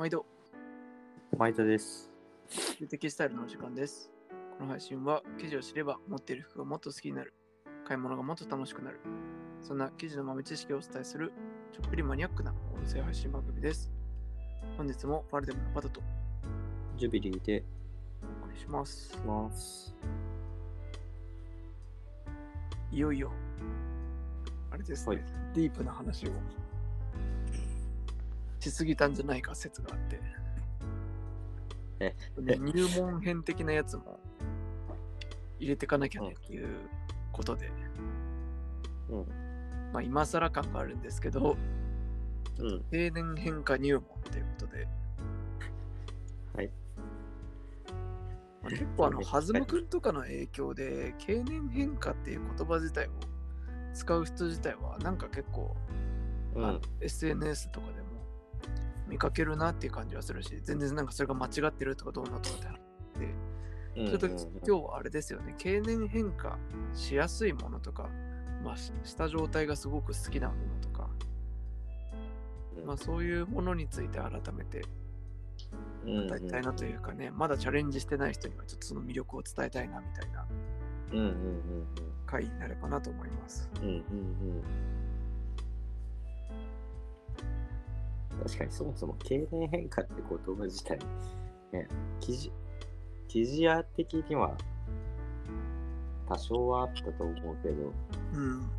毎度、毎度です。有的スタイルのお時間です。この配信は、記事を知れば持っている服がもっと好きになる、買い物がもっと楽しくなる、そんな記事の豆知識をお伝えする、ちょっぴりマニアックな音声配信番組です。本日もパルデムのパトとジュビリーでお送りします。ます。いよいよ、あれですね、はいディープな話をしすぎたんじゃないか説があって、入門編的なやつも入れてかなきゃねっていうことで、うん。まあ今更感があるんですけど、うん。定年変化入門ということで、はい。まあ、結構あの、はいはずむくんとかの影響で、経年変化っていう言葉自体を使う人自体は、なんか結構、うん。SNS とかでも見かけるなっていう感じはするし、全然なんかそれが間違ってるとかどうのとかってあって、うんちょっと今日はあれですよね、経年変化しやすいものとか、まあ、しした状態がすごく好きなものとか、うん。まあ、そういうものについて改めてうん伝えたいなというかね、まだチャレンジしてない人にはちょっとその魅力を伝えたいなみたいな回になればなと思います。うんうんうん確かにそもそも経年変化って言葉自体ね記事記事屋的には多少はあったと思うけどうん。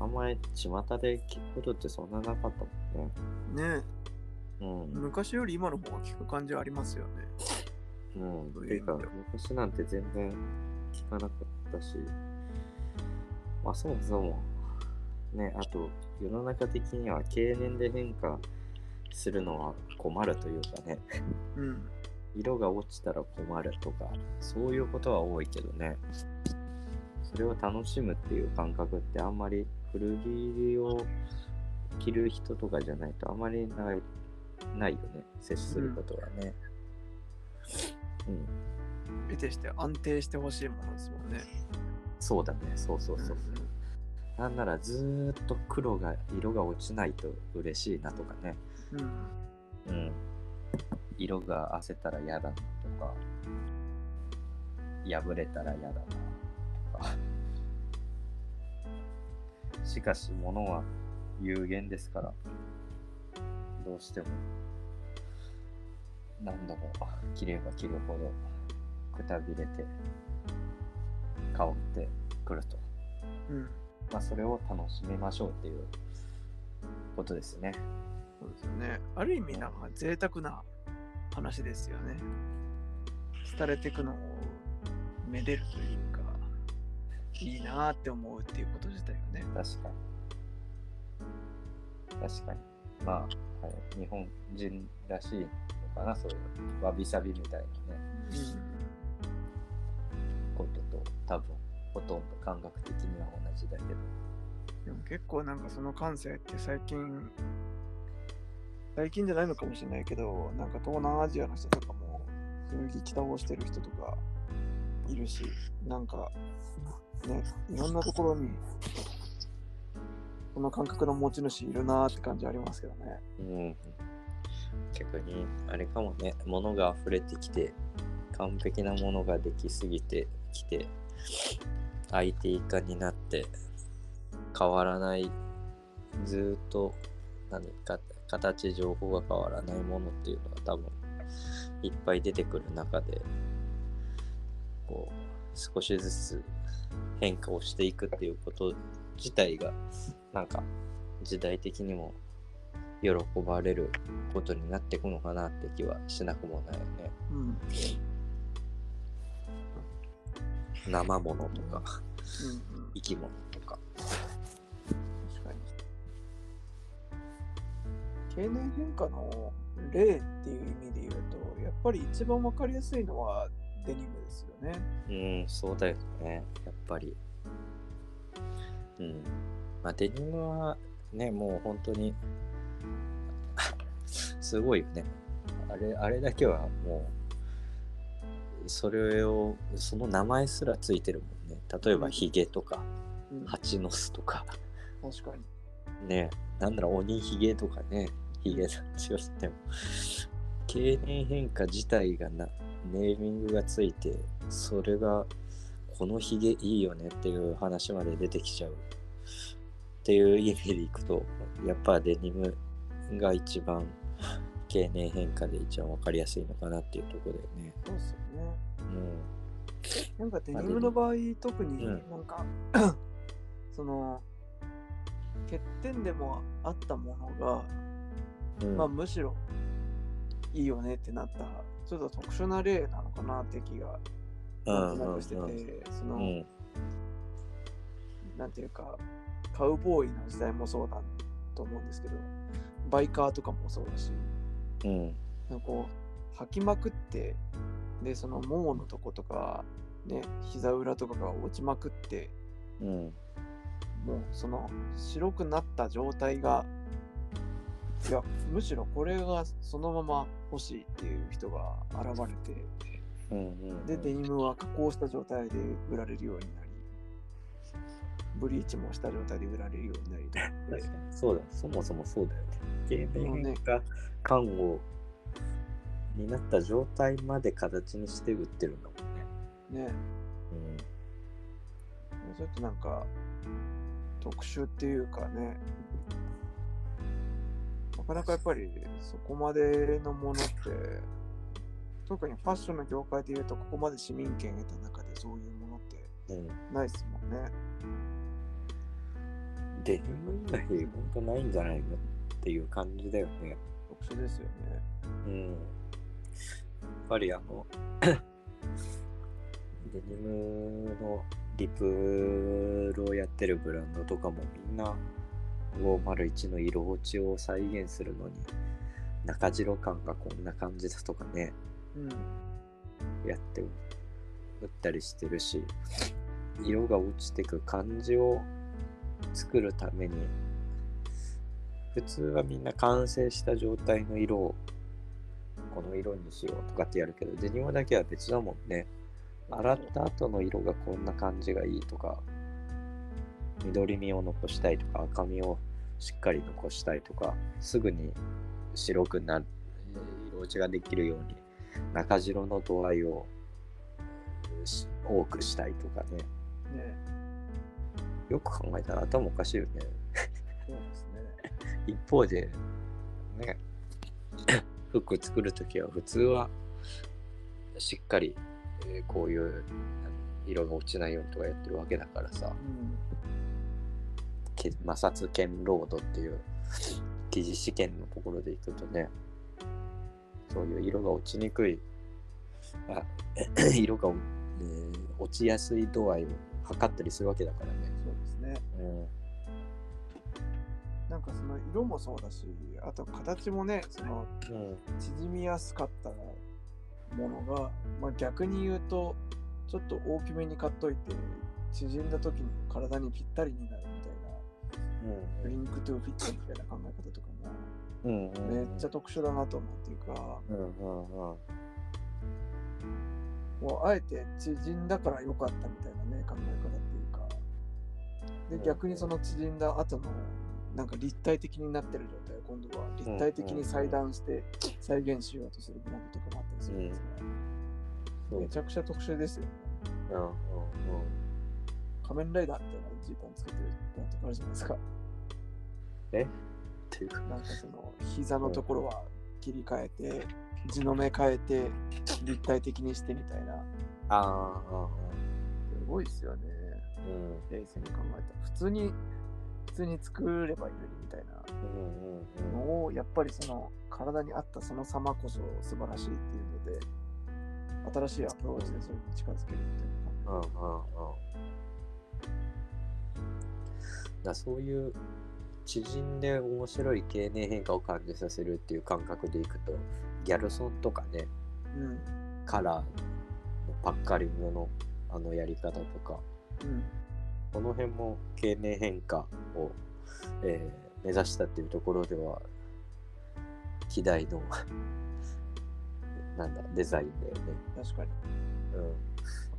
あんまり巷で聞くことってそんななかったもんね。ね。うん。昔より今の方が聞く感じはありますよね。うん、そうていうか昔なんて全然聞かなかったし、まあそもそも、ね、あと世の中的には経年で変化するのは困るというかね、うん。色が落ちたら困るとか、そういうことは多いけどね、それを楽しむっていう感覚ってあんまり古着を着る人とかじゃないとあんまりないないよね、接することはね。うん得てして安定してほしいものですもんね。そうだね、そうそうそう。んなんならずーっと黒が色が落ちないと嬉しいなとかね。うん。うん。色が褪せたら嫌だなとか、破れたら嫌だなとか。しかし物は有限ですから、どうしても何度も着れば着るほどくたびれて香ってくると。うん。まあ、それを楽しみましょうっていうことですね。そうですよね。ある意味なんか贅沢な話ですよね。廃れていくのをめでるというか、いいなーって思うっていうこと自体がね。確かに。確かに。まあ、はい日本人らしいのかな、そういうわびさびみたいなね、ことと多分、ほとんど感覚的には同じだけど。でも結構なんかその感性って最近、最近じゃないのかもしれないけど、なんか東南アジアの人とかも古着着倒してる人とかいるし、なんかね、いろんなところにこの感覚の持ち主いるなーって感じありますけどね。うん。逆に、あれかもね、物が溢れてきて、完璧なものができすぎてきて、相手以下になって、変わらない、ずっと、何か、形、情報が変わらないものっていうのが多分、いっぱい出てくる中で、こう、少しずつ変化をしていくっていうこと自体が、なんか、時代的にも喜ばれることになっていくのかなって気はしなくもないよね。うん。生ものとかうんうん、生き物とか。経年変化の例っていう意味で言うと、やっぱり一番わかりやすいのはデニムですよね。うん、そうだよね。やっぱり。うん。まあ、デニムはね、もう本当に すごいよね。あれ、あれだけはもう、それを、その名前すらついてるもんね。例えば、ヒゲとか、うん、蜂の巣とか、確かに。ね、なんだろう、鬼ヒゲとかね、ヒゲなんて言っても、経年変化自体がなネーミングがついてそれがこのヒゲいいよねっていう話まで出てきちゃう。っていう意味でいくとやっぱデニムが一番経年変化で一番分かりやすいのかなっていうところだよね。そうっすよね。うん。なんかデニムの場合、特にうん。なんか、その、欠点でもあったものが、うん。まあむしろいいよねってなった、ちょっと特殊な例なのかなって気がなんとなくしてて、その、うん。なんていうか、カウボーイの時代もそうだと思うんですけど、バイカーとかもそうだし、うん。なんかこう、履きまくって、で、そのもものとことか、ね、膝裏とかが落ちまくって、うん。もうその白くなった状態が、いや、むしろこれがそのまま欲しいっていう人が現れて、うんうんで、デニムは加工した状態で売られるようになり、ブリーチもした状態で売られるようになりとかそうだそもそもそうだよね。経年変化感をになった状態まで形にして売ってるんだもんね。ね、ちょっとなんか特殊っていうかね、なかなかやっぱりそこまでのものって、特にファッションの業界でいうと、ここまで市民権得た中でそういうものってないですもんね。デニム以外本当ないんじゃないのっていう感じだよね特殊ですよね。うんやっぱりあの デニムのリプルをやってるブランドとかもみんな501の色落ちを再現するのに中白感がこんな感じだとかねうん。やって打ったりしてるし色が落ちてく感じを作るために普通はみんな完成した状態の色をこの色にしようとかってやるけどデニムだけは別だもんね洗った後の色がこんな感じがいいとか緑みを残したいとか赤みをしっかり残したいとかすぐに白くなる色落ちができるように中白の度合いをし多くしたいとかねねよく考えたら頭おかしいよねそうですね。一方でね 服作るときは普通はしっかり、えーこういう色が落ちないようにとかやってるわけだからさうん。け摩擦検ロードっていう記事試験のところでいくとねそういう色が落ちにくいあ 色が、えー落ちやすい度合いを測ったりするわけだからね。そうですね。うんなんかその色もそうだし、あと形もね、そのうん縮みやすかったものが、まあ、逆に言うとちょっと大きめに買っといて縮んだ時に体にぴったりになるみたいな shrink to fit みたいな考え方とかうんもめっちゃ特殊だなと思うっていうかうあえて縮んだから良かったみたいなね考え方っていうか。うんで逆にその縮んだ後のなんか立体的になってる状態を今度は立体的に裁断して再現しようとするブランドとかもあったりするんですね、そうめちゃくちゃ特殊ですよね。うんうんうん。仮面ライダーみたいなジーパンつけてるブランドとかあるじゃないですかっていうかなんかその膝のところは切り替えて地の目変えて立体的にしてみたいな。あああすごいですよね。うん。冷静に考えたら。普通に普通に作ればいいのにみたいな。うんうんうんのをやっぱりその体に合ったその様こそ素晴らしいっていうので新しいアプローチでそれに近づけるみたいな感うんうんうん。だそういう縮んで面白い経年変化を感じさせるっていう感覚でいくとギャルソンとかねじうんカラーのパッカリングのあのやり方とかうんこの辺も経年変化を、えー目指したっていうところでは希代の なんだデザインだよね。確かに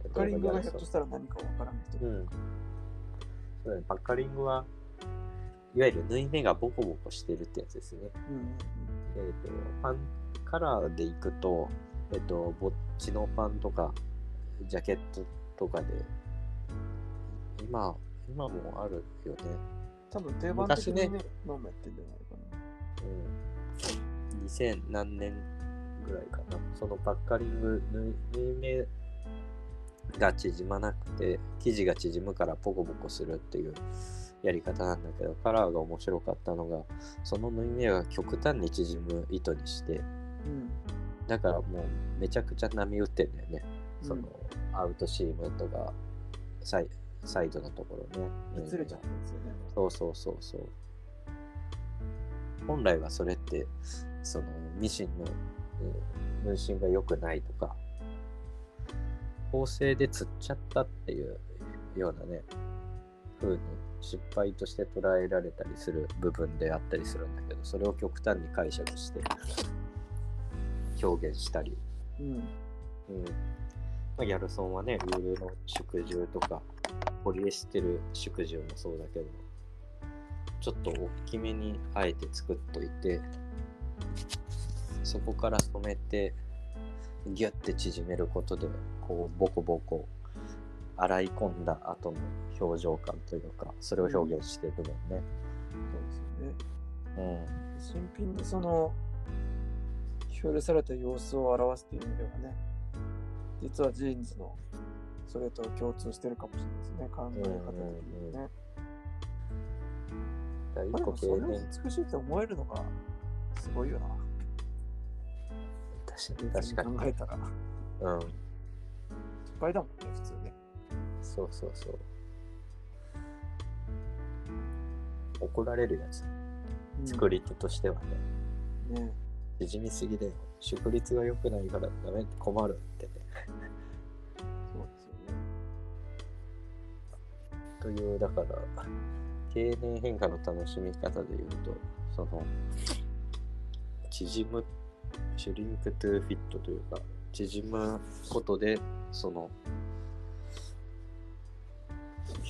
うん、カーリングがひょっとしたら何かわからない人うん。そうだね、パッカリングはいわゆる縫い目がボコボコしてるってやつですね。うんうんえー、とパンカラーでいくと、えっと、ぼっちのパンとか、ジャケットとかで、今、今もあるよね。多分定番的にね、昔ノーマやってんじゃないかうん。2000何年ぐらいかな。そのパッカリング、縫い縫い目が縮まなくて、生地が縮むからポコポコするっていうやり方なんだけど、カラーが面白かったのが、その縫い目が極端に縮む糸にして、な。うん。だからもうめちゃくちゃ波打ってんだよね。その、アウトシームとかサイサイドのところね。れちゃったんですよね。そうそうそうそう。本来はそれって、そのミシンのうん分身が良くないとか、縫製で釣っちゃったっていうようなね、風に失敗として捉えられたりする部分であったりするんだけど、それを極端に解釈して表現したり、うん。うんまあ、ギャルソンはね、ウールの縮重とか、ポリエステル縮重もそうだけど、ちょっと大きめにあえて作っといて、そこから染めて、ギュッて縮めることで、こう、ボコボコ、洗い込んだ後の表情感というか、それを表現してるもんね。そうですよね。うん。新品でその表された様子を表すという意味ではね、実はジーンズのそれと共通してるかもしれないですね、考え方的にね。だから一まあでもそれを年、美しいって思えるのがすごいよな。確かに確かに。考えたら。うん。失敗だもんね、普通ね。そうそうそう。怒られるやつ。作り手としてはね。ね。縮みすぎだよ。縮率が良くないからダメって困るってね。そうですよね。という、だから、経年変化の楽しみ方で言うと、その、縮む、 shrink to fit というか、縮むことで、その、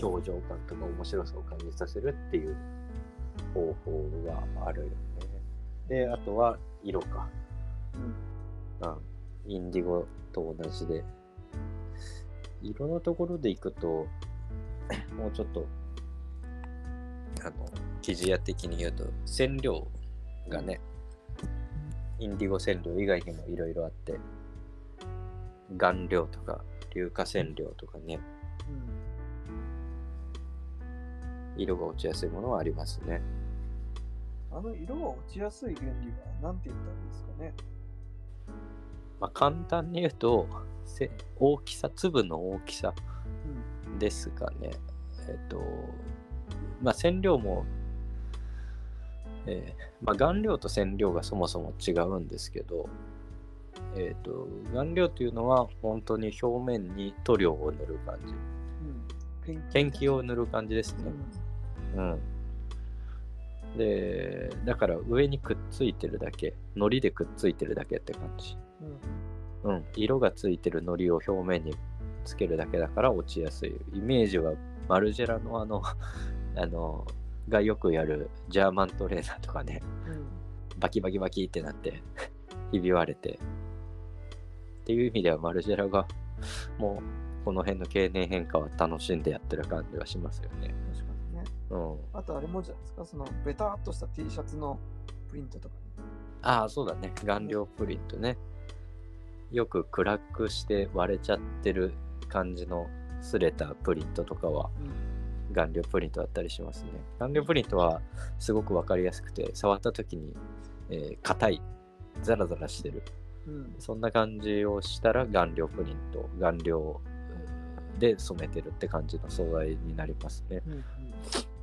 表情感とか面白さを感じさせるっていう方法があるよね。で、あとは色か。うん。うん、インディゴと同じで。色のところでいくと、もうちょっと、あの、生地屋的に言うと、染料がね、インディゴ染料以外にもいろいろあって、顔料とか、硫化染料とかね、色が落ちやすいものはありますね。うん。あの色が落ちやすい原理は何て言ったらいいですかね？まあ、簡単に言うと、せ大きさ、粒の大きさうん。ですかね。えっ、と、まあ、染料も、えーまあ、顔料と染料がそもそも違うんですけど、えっ、と、顔料というのは本当に表面に塗料を塗る感じ。うん。ペンキを塗る感じですね。うん。うん。で、だから上にくっついてるだけ、糊でくっついてるだけって感じ。うん。うん、色がついてる糊を表面につけるだけだから落ちやすい。イメージはマルジェラのあの、あの、がよくやるジャーマントレーナーとかね、うん。バキバキバキってなって、ひび割れて。っていう意味ではマルジェラがもうこの辺の経年変化は楽しんでやってる感じはしますよね。確か。うん。あとあれもじゃないですか、そのベターっとした T シャツのプリントとかね。ああ、そうだね。顔料プリントね。よく暗くして割れちゃってる感じの擦れたプリントとかはうん。顔料プリントだったりしますね。顔料プリントはすごくわかりやすくて、触った時にえー硬い、ザラザラしてる。うん。そんな感じをしたら顔料プリント、顔料で染めてるって感じの素材になりますね。うん。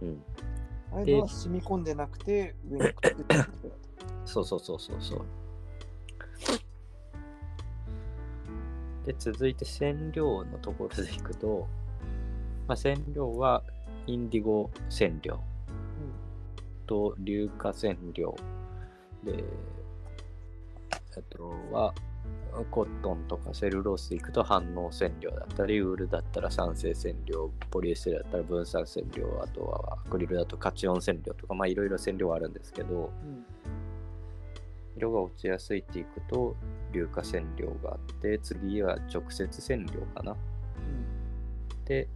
うん。うん。ああいうのは染み込んでなくて、上にくっついて。そうそうそうそうそう。で、続いて染料のところでいくと、まあ、染料はインディゴ染料と硫化染料で、あとはコットンとかセルロースでいくと反応染料だったり、ウールだったら酸性染料、ポリエステルだったら分散染料、あとはアクリルだとカチオン染料とか、まあいろいろ染料あるんですけど、うん。色が落ちやすいっていくと硫化染料があって次は直接染料かなで、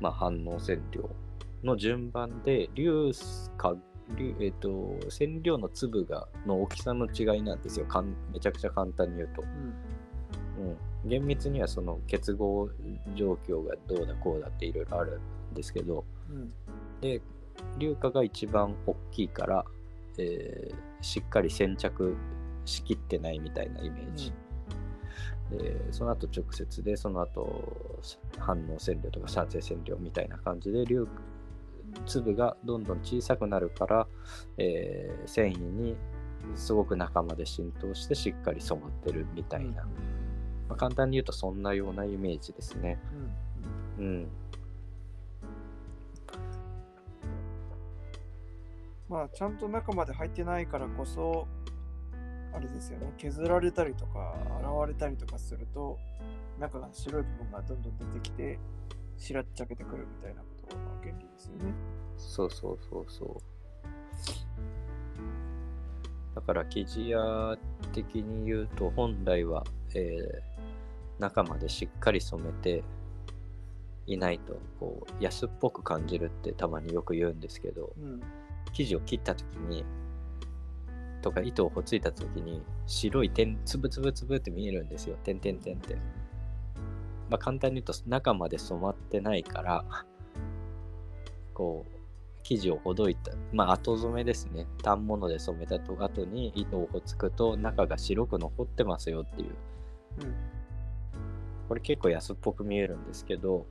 まあ、反応染料の順番で硫化硫えっ、と染料の粒がの大きさの違いなんですよ。かんめちゃくちゃ簡単に言うと、うん。うん、厳密にはその結合状況がどうだこうだっていろいろあるんですけど。うん。で硫化が一番大きいから、えーしっかり先着しきってないみたいなイメージ、でその後直接でその後反応染料とか酸性染料みたいな感じで硫粒がどんどん小さくなるから、えー繊維にすごく中まで浸透してしっかり染まってるみたいな、まあ、簡単に言うとそんなようなイメージですね。うん。うん。まあちゃんと中まで入ってないからこそあれですよね。削られたりとか洗われたりとかすると中が白い部分がどんどん出てきてしらっちゃけてくるみたいなことの原理ですよね。そうそうそうそう。だから生地屋的に言うと本来は、えー中までしっかり染めていないとこう安っぽく感じるってたまによく言うんですけどうん生地を切った時にとか糸をほついた時に白い点つぶつぶつぶって見えるんですよ点点点って。まあ簡単に言うと中まで染まってないからこう生地をほどいたまあ後染めですね。反物で染めたと後に糸をほつくと中が白く残ってますよっていう。うん。これ結構安っぽく見えるんですけど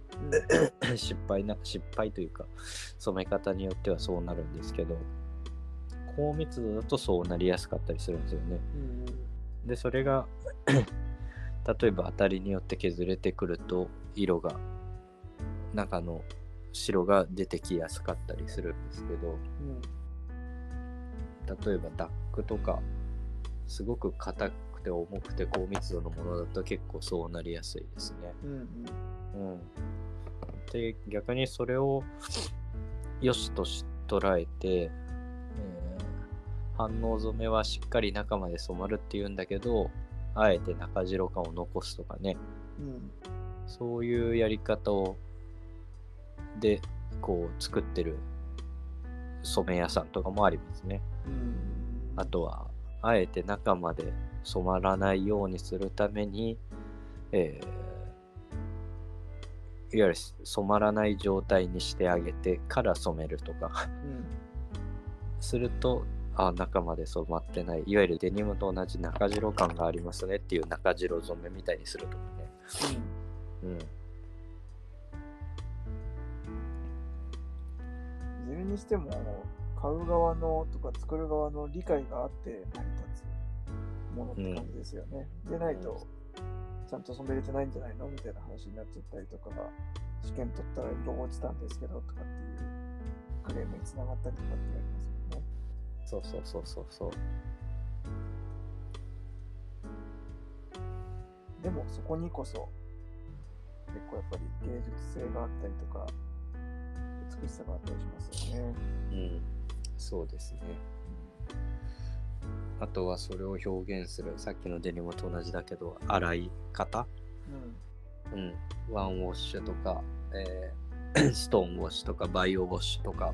うん 失敗な失敗というか染め方によってはそうなるんですけど高密度だとそうなりやすかったりするんですよね。うん。でそれが例えば当たりによって削れてくると色が中の白が出てきやすかったりするんですけどうん例えばダックとかすごく硬くて重くて高密度のものだと結構そうなりやすいですね。うんうん。うん、で逆にそれを良しとし捉えて、えー反応染めはしっかり中まで染まるっていうんだけどあえて中白感を残すとかね。うん。そういうやり方をでこう作ってる染め屋さんとかもありますね。うん。あとはあえて中まで染まらないようにするために、えーいわゆる染まらない状態にしてあげてから染めるとか。うん。するとあ中まで染まってない。いわゆるデニムと同じ中白感がありますねっていう中白染めみたいにするとかね。うん。いずれにしても買う側のとか作る側の理解があって成り立つものって感じですよね。でないとちゃんと染めれてないんじゃないのみたいな話になっちゃったりとか試験取ったら色落ちたんですけどとかっていうクレームにつながったりとかってありますよね。そうそうそうそうそう。でもそこにこそ結構やっぱり芸術性があったりとか美しさがあったりしますよね。うん、そうですね。あとはそれを表現するさっきのデニムと同じだけど洗い方？うん。うん、ワンウォッシュとか、えー ストーンウォッシュとかバイオウォッシュとか。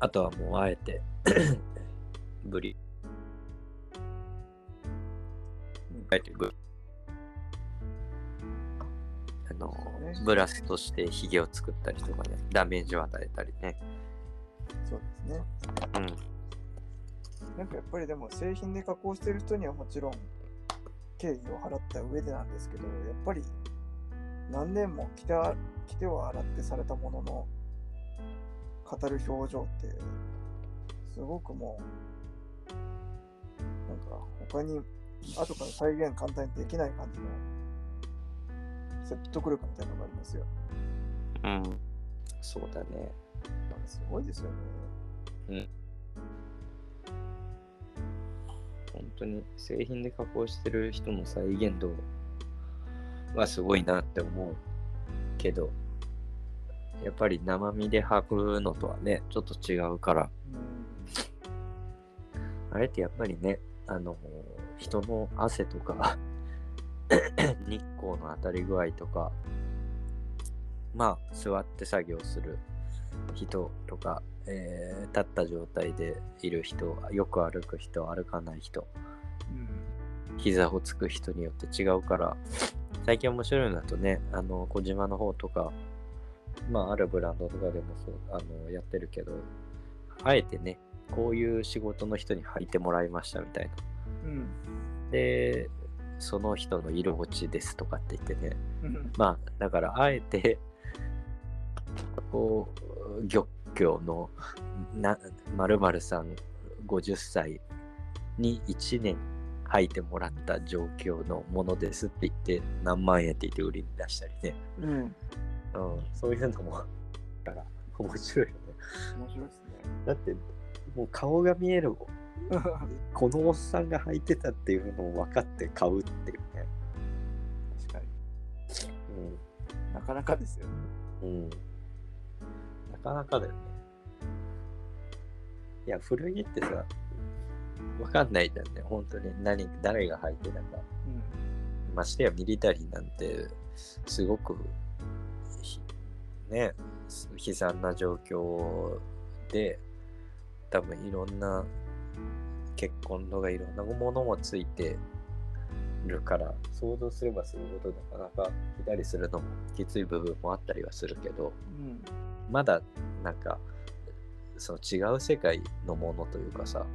あとはもうあえて ブリ。あえてブあのブラスとしてヒゲを作ったりとかねダメージを与えたりね。そうですね。うん。なんかやっぱりでも製品で加工してる人にはもちろん敬意を払った上でなんですけど、やっぱり何年も着てあ着ては洗ってされたものの語る表情ってすごくもうなんか他に後から再現簡単にできない感じの説得力みたいなのがありますよ。うん。そうだね。すごいですよね。本当に製品で加工してる人の再現度はすごいなって思うけどやっぱり生身で履くのとはねちょっと違うから。うん。あれってやっぱりね、あの、人の汗とか 日光の当たり具合とか、まあ、座って作業する人とか、えー立った状態でいる人、よく歩く人、歩かない人、うん。膝をつく人によって違うから、最近面白いのだとね、あの、小島の方とか、まあ、あるブランドとかでもそう、あの、やってるけど、あえてね、こういう仕事の人に履いてもらいましたみたいな。うん。で、その人の色落ちですとかって言ってね、うん。まあ、だから、あえて、こう、漁協のな、〇〇さん50歳に1年履いてもらった状況のものですって言って、何万円って言って売りに出したりね。うん。うん、そういうのも、だから、面白いよね。面白いですね。だって、もう顔が見える、このおっさんが履いてたっていうのを分かって買うっていうね。確かになかなかですよね。うん。うん。なかなかだよね。いや、古着ってさ、分かんないじゃんね。本当に何、誰が履いてたか。うん。ましてやミリタリーなんて、すごく、ひね、悲惨な状況で、多分いろんな結婚とかいろんなものもついてるから、想像すればするほどなかなか着たりするのもきつい部分もあったりはするけど、うん。まだなんか、その違う世界のものというかさ、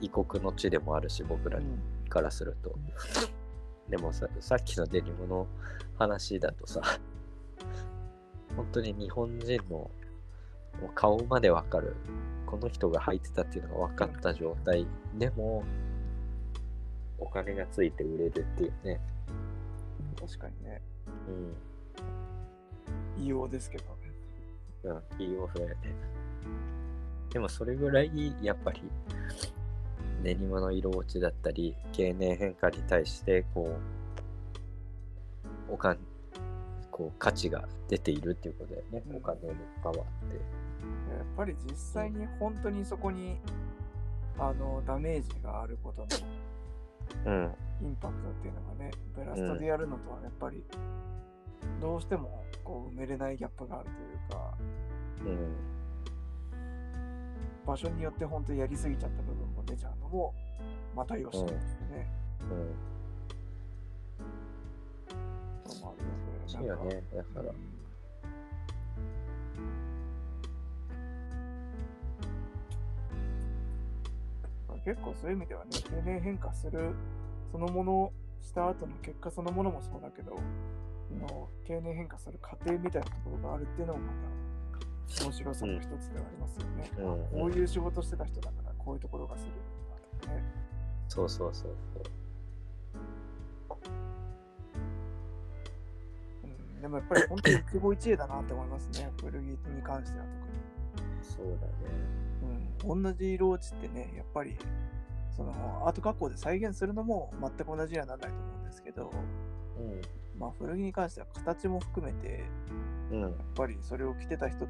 異国の地でもあるし、僕らからすると。でもさ、さっきのデニムの話だとさ、本当に日本人のもう顔までわかる、この人が履いてたっていうのが分かった状態でも、お金がついて売れるっていうね。確かにね。うん。異様ですけど。うん、いいオフだよね。でもそれぐらい、やっぱり、デニムの色落ちだったり、経年変化に対して、こう、おかん、こう、価値が出ているっていうことだよね。うんお金のパワーって。やっぱり実際に本当にそこにあのダメージがあることのうん。インパクトっていうのがね、ブラストでやるのとはやっぱりどうしてもこう埋めれないギャップがあるというか、うん。場所によって本当にやりすぎちゃった部分も出ちゃうのもまたよしですね。うん。そうもあるのでそうよね。だから、うん結構そういう意味ではね、経年変化するそのものした後の結果そのものもそうだけど、その経年変化する過程みたいなところがあるっていうのもまた面白さの一つではありますよね。うんこういう仕事してた人だからこういうところがするんだとかね。そうそうそうそう。うん、でもやっぱり本当に一期一会だなって思いますね、古着に関しては特に。そうだね。うん、同じ色落ちってね、やっぱりそのアート加工で再現するのも全く同じにはならないと思うんですけど、まあ、古着に関しては形も含めて、うん。うん。やっぱりそれを着てた人と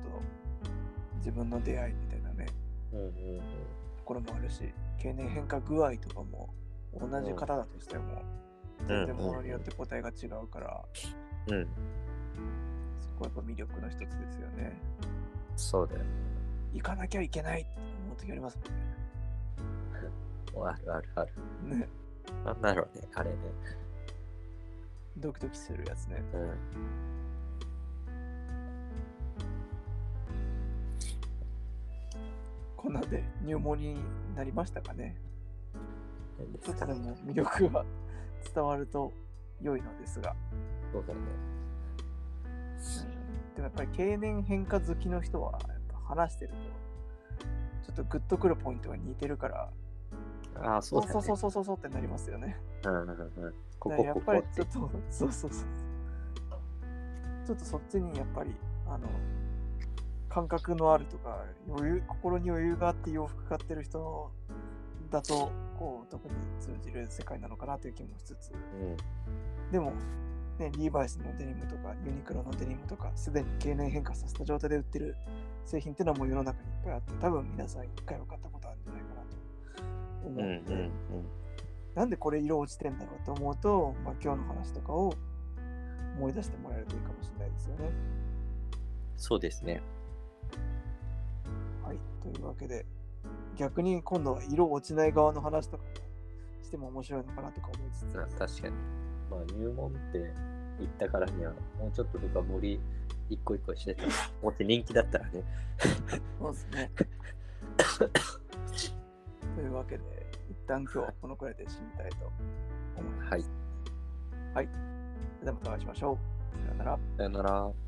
自分の出会いみたいなね、うんうんところもあるし、経年変化具合とかも同じ方だとしても、全然ものによって答えが違うから、うん。うん。そこはやっぱ魅力の一つですよね。そうだよ。行かなきゃいけないって思う時ありますあるあるある。ね。ねなんだろうね、あれね。ドキドキするやつね。うん。こんなんで入門になりましたかね。ちょっとでも魅力が伝わると良いのですが、そうだね。でもやっぱり経年変化好きの人はやっぱ話してると、ちょっとグッとくるポイントが似てるから、ああ、そだね。そううそうそうそうそうそうってなりますよね。うんうんうん。ここだからやっぱりちょっと、そうそうそう。ちょっとそっちにやっぱり、あの、感覚のあるとか、余裕、心に余裕があって洋服買ってる人だと、こう、特に通じる世界なのかなという気もしつつ、うん。でも、ね、リーバイスのデニムとか、ユニクロのデニムとか、すでに経年変化させた状態で売ってる製品っていうのはもう世の中にいっぱいあって、多分皆さん一回は買ったことあるんじゃないか思うんって、うんなんでこれ色落ちてんだろうと思うと、まあ、今日の話とかを思い出してもらえるといいかもしれないですよね。そうですね。はい。というわけで、逆に今度は色落ちない側の話とかもしても面白いのかなとか思いつつ、な確かに。まあ入門って言ったからにはもうちょっと深掘り一個一個してたら、もし人気だったらね。そうですね。というわけで、一旦今日はこのくらいで締めたいと思います。はい。ではまたお会いしましょう。さよなら。さよなら。